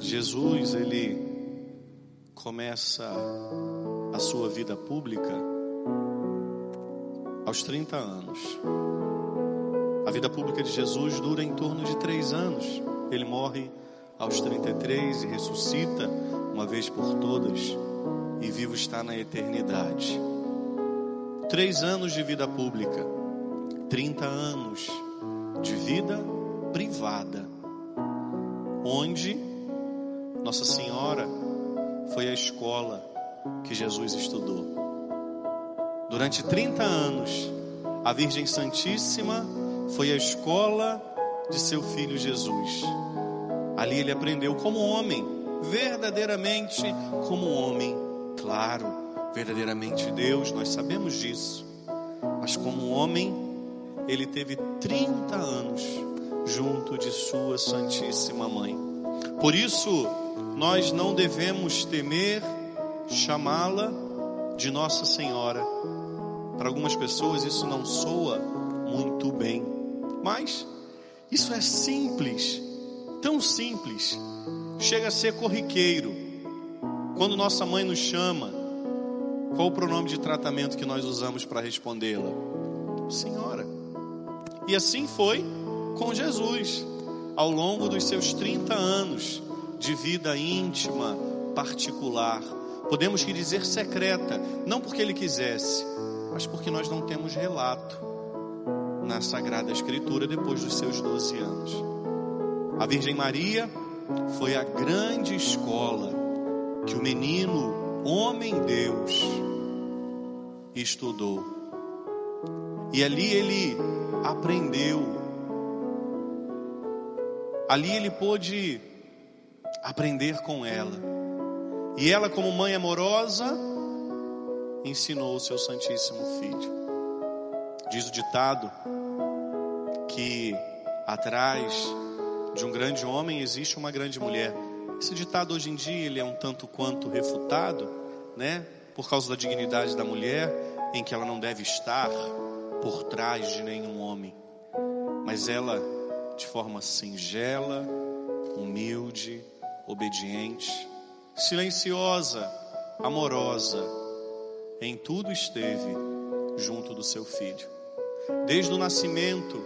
Jesus, ele começa a sua vida pública aos 30 anos. A vida pública de Jesus dura em torno de três anos. Ele morre aos 33 e ressuscita uma vez por todas e vivo está na eternidade. Três anos de vida pública, 30 anos de vida privada, onde Nossa Senhora foi a escola que Jesus estudou. Durante 30 anos, a Virgem Santíssima foi a escola de seu filho Jesus. Ali ele aprendeu como homem, verdadeiramente como homem, claro, verdadeiramente Deus, nós sabemos disso. Mas como homem, ele teve 30 anos junto de sua Santíssima Mãe. Por isso, nós não devemos temer chamá-la de Nossa Senhora. Para algumas pessoas isso não soa muito bem, mas isso é simples, tão simples, chega a ser corriqueiro. Quando nossa mãe nos chama, qual o pronome de tratamento que nós usamos para respondê-la? Senhora. E assim foi com Jesus, ao longo dos seus 30 anos de vida íntima, particular, podemos que dizer secreta, não porque ele quisesse, mas porque nós não temos relato na Sagrada Escritura depois dos seus 12 anos. A Virgem Maria foi a grande escola que o menino, homem Deus, estudou. E ali ele aprendeu. Ali ele pôde aprender com ela. E ela, como mãe amorosa, ensinou o seu Santíssimo Filho. Diz o ditado que atrás de um grande homem existe uma grande mulher. Esse ditado hoje em dia ele é um tanto quanto refutado, né? Por causa da dignidade da mulher, em que ela não deve estar por trás de nenhum homem. Mas ela, de forma singela, humilde, obediente, silenciosa, amorosa, em tudo esteve junto do seu filho. Desde o nascimento,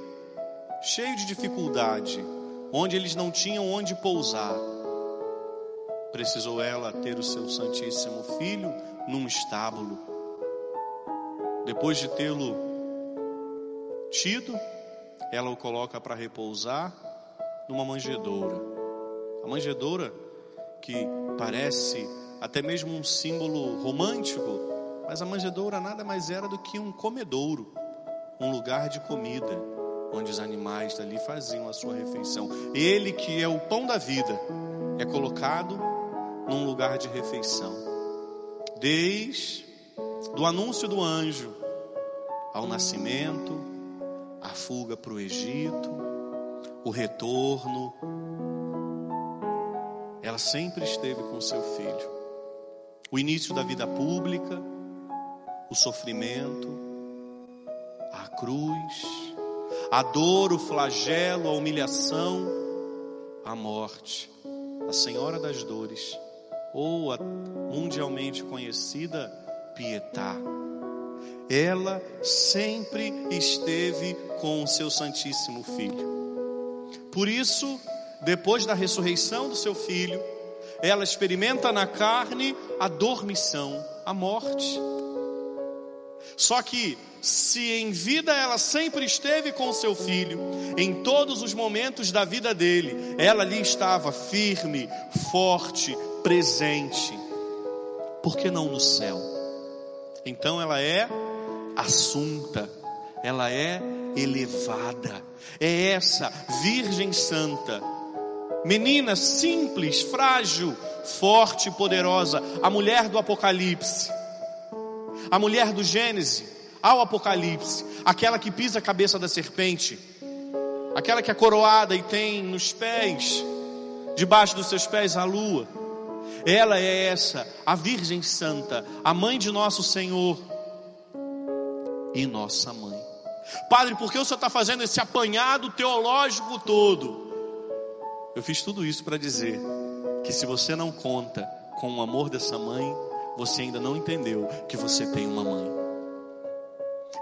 cheio de dificuldade, onde eles não tinham onde pousar, precisou ela ter o seu Santíssimo Filho num estábulo. Depois de tê-lo tido, ela o coloca para repousar numa manjedoura. A manjedoura, que parece até mesmo um símbolo romântico, mas a manjedoura nada mais era do que um comedouro, um lugar de comida, onde os animais dali faziam a sua refeição. Ele, que é o pão da vida, é colocado num lugar de refeição. Desde do anúncio do anjo ao nascimento, a fuga para o Egito, o retorno, ela sempre esteve com seu filho. O início da vida pública, o sofrimento, a cruz, a dor, o flagelo, a humilhação, a morte, a Senhora das Dores, ou a mundialmente conhecida Pietá. Ela sempre esteve com o seu Santíssimo Filho. Por isso, depois da ressurreição do seu filho, ela experimenta na carne a dormição, a morte. Só que, se em vida ela sempre esteve com seu filho, em todos os momentos da vida dele, ela ali estava firme, forte, presente. Por que não no céu? Então ela é assunta, ela é elevada, é essa Virgem Santa menina simples, frágil, forte e poderosa, a mulher do Apocalipse, a mulher do Gênesis ao Apocalipse, aquela que pisa a cabeça da serpente, aquela que é coroada e tem nos pés, debaixo dos seus pés a lua. Ela é essa, a Virgem Santa, a mãe de nosso Senhor e nossa mãe. Padre, por que o senhor está fazendo esse apanhado teológico todo? Eu fiz tudo isso para dizer que se você não conta com o amor dessa mãe, você ainda não entendeu que você tem uma mãe.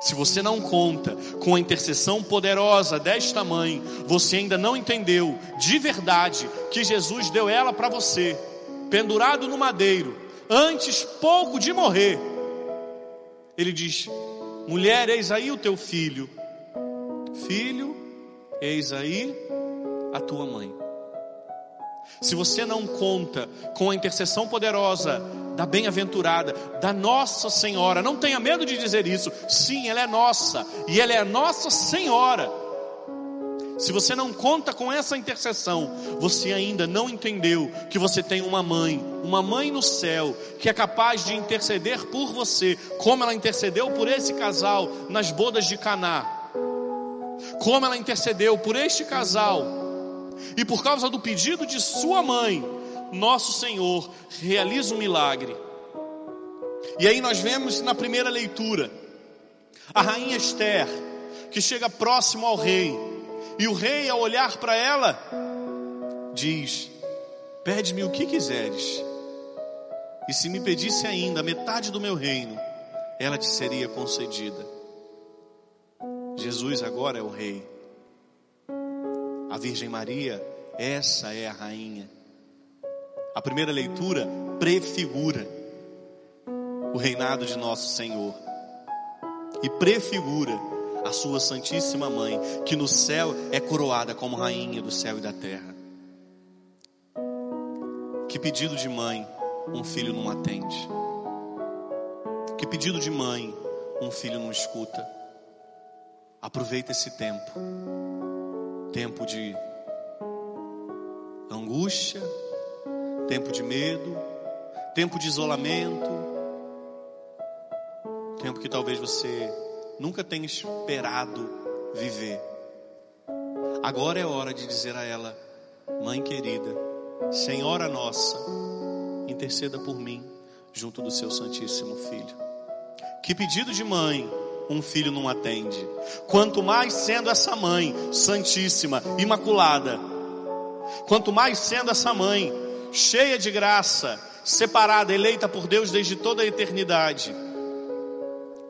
Se você não conta com a intercessão poderosa desta mãe, você ainda não entendeu de verdade que Jesus deu ela para você, pendurado no madeiro, antes pouco de morrer. Ele diz: Mulher, eis aí o teu filho. Filho, eis aí a tua mãe. Se você não conta com a intercessão poderosa da bem-aventurada, da Nossa Senhora, não tenha medo de dizer isso. Sim, ela é nossa e ela é Nossa Senhora. Se você não conta com essa intercessão, você ainda não entendeu que você tem uma mãe, uma mãe no céu, que é capaz de interceder por você, como ela intercedeu por esse casal nas bodas de Caná. Como ela intercedeu por este casal. E por causa do pedido de sua mãe, nosso Senhor realiza um milagre. E aí nós vemos na primeira leitura a rainha Esther, que chega próximo ao rei, e o rei, ao olhar para ela, diz: Pede-me o que quiseres, e se me pedisse ainda metade do meu reino, ela te seria concedida. Jesus agora é o rei, a Virgem Maria, essa é a rainha. A primeira leitura prefigura o reinado de nosso Senhor e prefigura a sua Santíssima Mãe, que no céu é coroada como rainha do céu e da terra. Que pedido de mãe um filho não atende? Que pedido de mãe um filho não escuta? Aproveita esse tempo, tempo de angústia, tempo de medo, tempo de isolamento, tempo que talvez você nunca tenha esperado viver. Agora é hora de dizer a ela, mãe querida, Senhora nossa, interceda por mim junto do seu Santíssimo Filho. Que pedido de mãe um filho não atende. Quanto mais sendo essa mãe santíssima, imaculada, quanto mais sendo essa mãe cheia de graça, separada, eleita por Deus desde toda a eternidade.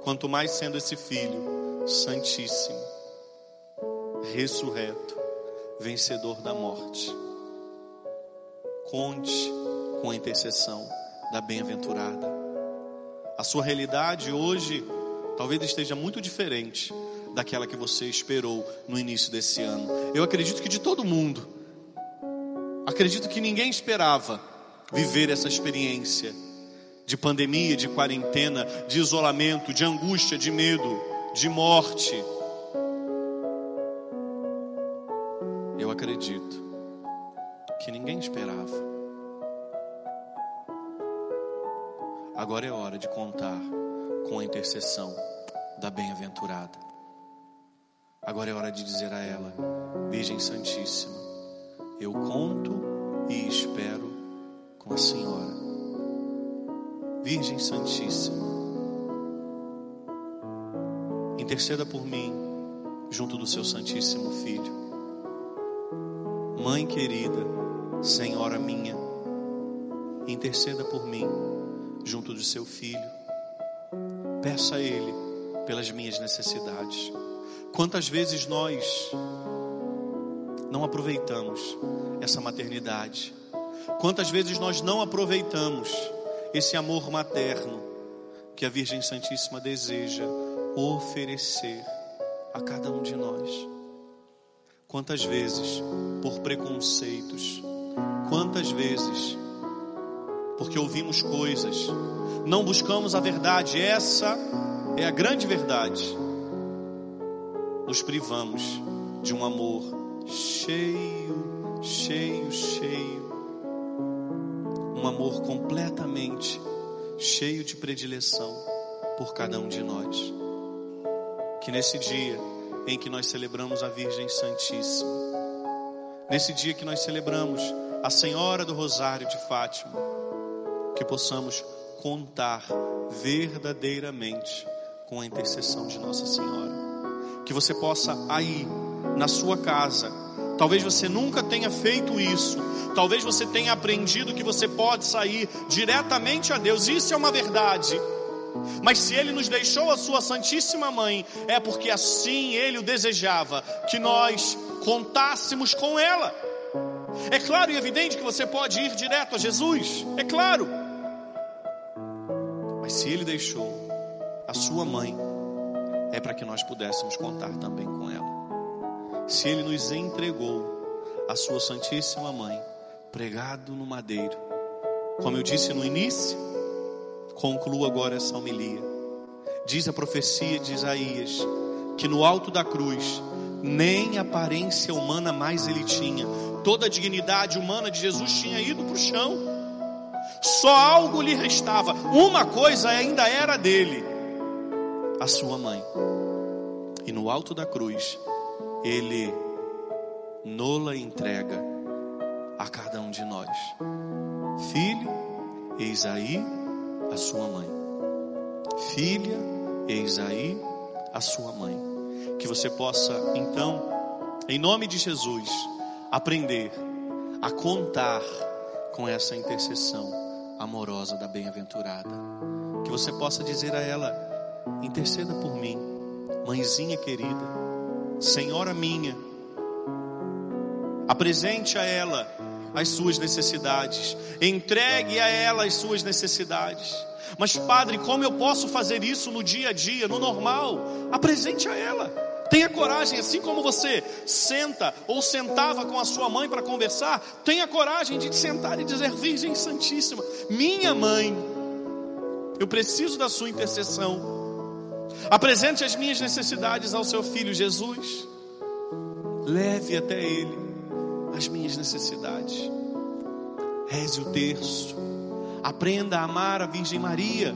Quanto mais sendo esse filho santíssimo, ressurreto, vencedor da morte. Conte com a intercessão da bem-aventurada. A sua realidade hoje talvez esteja muito diferente daquela que você esperou no início desse ano. Eu acredito que de todo mundo, Acredito que ninguém esperava viver essa experiência de pandemia, de quarentena, de isolamento, de angústia, de medo, de morte. Eu acredito que ninguém esperava. Agora é hora de contar com a intercessão da bem-aventurada. Agora é hora de dizer a ela, Virgem Santíssima, eu conto e espero com a Senhora. Virgem Santíssima, interceda por mim junto do seu Santíssimo Filho. Mãe querida, Senhora minha, interceda por mim junto do seu Filho. Peça a Ele pelas minhas necessidades. Quantas vezes nós não aproveitamos essa maternidade. Quantas vezes nós não aproveitamos esse amor materno que a Virgem Santíssima deseja oferecer a cada um de nós. Quantas vezes por preconceitos, quantas vezes porque ouvimos coisas, não buscamos a verdade, essa é a grande verdade. Nos privamos de um amor cheio, cheio, cheio. Um amor completamente cheio de predileção por cada um de nós. Que nesse dia em que nós celebramos a Virgem Santíssima, nesse dia que nós celebramos a Senhora do Rosário de Fátima, que possamos contar verdadeiramente com a intercessão de Nossa Senhora. Que você possa aí na sua casa, Talvez você nunca tenha feito isso. Talvez você tenha aprendido que você pode sair diretamente a Deus. Isso é uma verdade. Mas se ele nos deixou a sua Santíssima Mãe, é porque assim ele o desejava, que nós contássemos com ela. É claro e evidente que você pode ir direto a Jesus, é claro. Se ele deixou a sua mãe, é para que nós pudéssemos contar também com ela. Se ele nos entregou a sua Santíssima Mãe, pregado no madeiro, como eu disse no início, concluo agora essa homilia. Diz a profecia de Isaías que no alto da cruz nem aparência humana mais ele tinha, toda a dignidade humana de Jesus tinha ido para o chão, só algo lhe restava, uma coisa ainda era dele, a sua mãe, e no alto da cruz, ele nola entrega a cada um de nós, filho, eis aí a sua mãe. Filha, eis aí a sua mãe. Que você possa, então, em nome de Jesus, aprender a contar com essa intercessão amorosa da bem-aventurada. Que você possa dizer a ela: interceda por mim, mãezinha querida, senhora minha. Apresente a ela as suas necessidades, entregue a ela as suas necessidades. Mas, Padre, como eu posso fazer isso no dia a dia, no normal? Apresente a ela. Tenha coragem, assim como você senta ou sentava com a sua mãe para conversar, tenha coragem de sentar e dizer: Virgem Santíssima, minha mãe, eu preciso da sua intercessão. Apresente as minhas necessidades ao seu filho Jesus. Leve até ele as minhas necessidades. Reze o terço. Aprenda a amar a Virgem Maria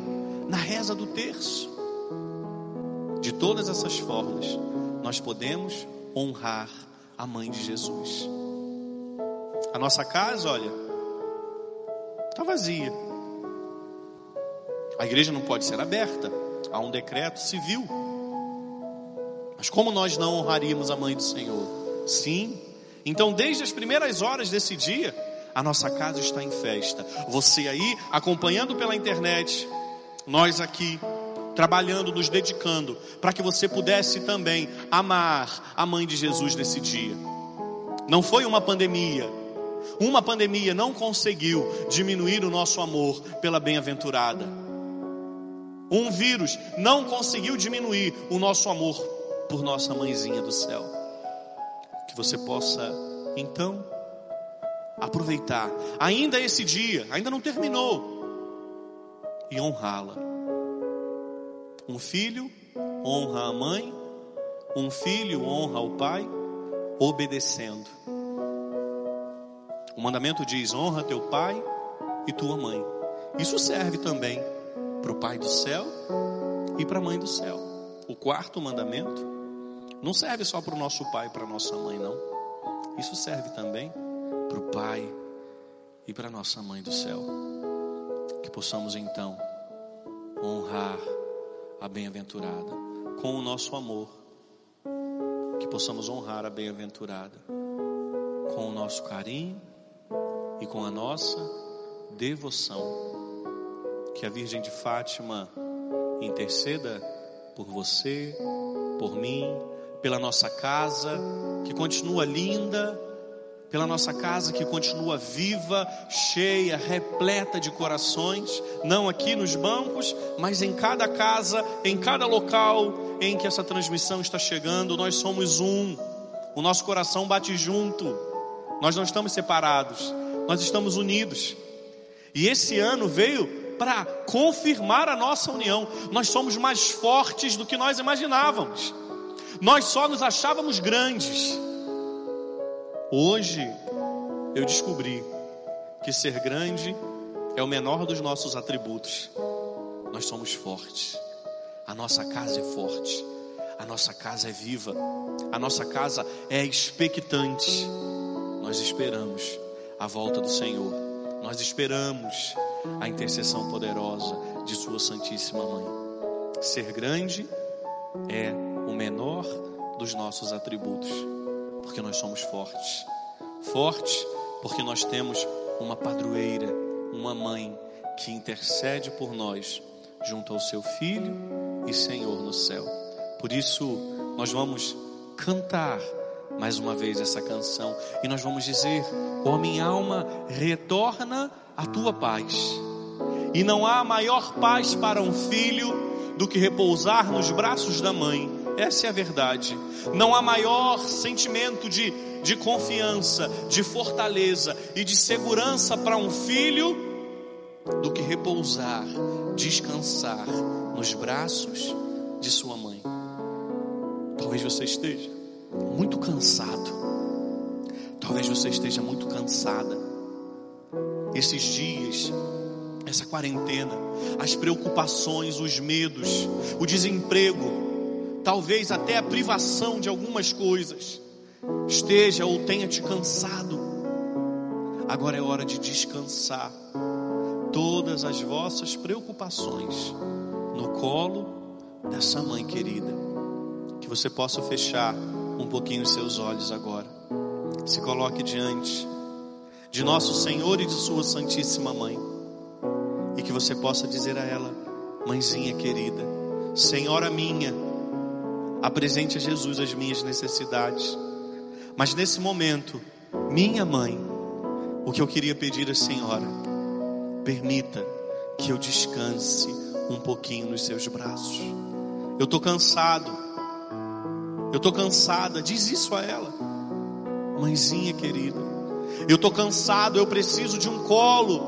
na reza do terço. De todas essas formas, nós podemos honrar a mãe de Jesus. A nossa casa, olha, está vazia. A igreja não pode ser aberta. Há um decreto civil. Mas como nós não honraríamos a mãe do Senhor? Sim, então, desde as primeiras horas desse dia, a nossa casa está em festa. Você aí, acompanhando pela internet, nós aqui, trabalhando, nos dedicando, para que você pudesse também amar a mãe de Jesus nesse dia. Não foi uma pandemia. Uma pandemia não conseguiu diminuir o nosso amor pela bem-aventurada. Um vírus não conseguiu diminuir o nosso amor por nossa mãezinha do céu você possa então aproveitar ainda esse dia, ainda não terminou, e honrá-la. Um filho honra a mãe, um filho honra o pai, obedecendo. O mandamento diz: honra teu pai e tua mãe. Isso serve também para o pai do céu e para a mãe do céu. O quarto mandamento não serve só para o nosso pai e para a nossa mãe, não. Isso serve também para o pai e para a nossa mãe do céu. Que possamos então honrar a bem-aventurada com o nosso amor. Que possamos honrar a bem-aventurada com o nosso carinho e com a nossa devoção. Que a Virgem de Fátima interceda por você, por mim, pela nossa casa que continua linda, pela nossa casa que continua viva, cheia, repleta de corações, não aqui nos bancos, mas em cada casa, em cada local em que essa transmissão está chegando, nós somos um, o nosso coração bate junto, nós não estamos separados, nós estamos unidos. E esse ano veio para confirmar a nossa união, nós somos mais fortes do que nós imaginávamos. Nós só nos achávamos grandes. Hoje eu descobri que ser grande é o menor dos nossos atributos. Nós somos fortes. A nossa casa é forte. A nossa casa é viva. A nossa casa é expectante. Nós esperamos a volta do Senhor. Nós esperamos a intercessão poderosa de Sua Santíssima Mãe. Ser grande é o menor dos nossos atributos. Porque nós somos fortes. Fortes porque nós temos uma padroeira, uma mãe que intercede por nós junto ao seu Filho e Senhor no céu. Por isso, nós vamos cantar mais uma vez essa canção e nós vamos dizer: Ó oh, minha alma, retorna a tua paz. E não há maior paz para um filho do que repousar nos braços da mãe. Essa é a verdade. Não há maior sentimento de, de confiança, de fortaleza e de segurança para um filho do que repousar, descansar nos braços de sua mãe. Talvez você esteja muito cansado. Talvez você esteja muito cansada. Esses dias, essa quarentena, as preocupações, os medos, o desemprego, talvez até a privação de algumas coisas, esteja ou tenha te cansado. Agora é hora de descansar todas as vossas preocupações no colo dessa mãe querida. Que você possa fechar um pouquinho os seus olhos agora. Se coloque diante de nosso Senhor e de Sua Santíssima Mãe. E que você possa dizer a ela, mãezinha querida, Senhora minha, apresente a Jesus as minhas necessidades. Mas nesse momento, minha mãe, o que eu queria pedir à Senhora, permita que eu descanse um pouquinho nos seus braços. Eu estou cansado. Eu estou cansada. Diz isso a ela, mãezinha querida. Eu estou cansado. Eu preciso de um colo.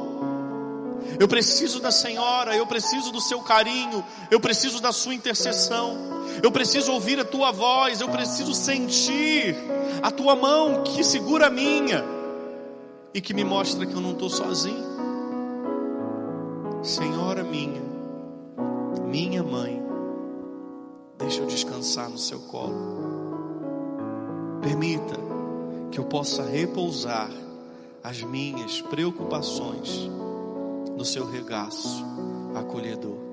Eu preciso da Senhora. Eu preciso do seu carinho. Eu preciso da sua intercessão. Eu preciso ouvir a tua voz. Eu preciso sentir a tua mão que segura a minha e que me mostra que eu não estou sozinho. Senhora minha, minha mãe, deixa eu descansar no seu colo. Permita que eu possa repousar as minhas preocupações no seu regaço acolhedor.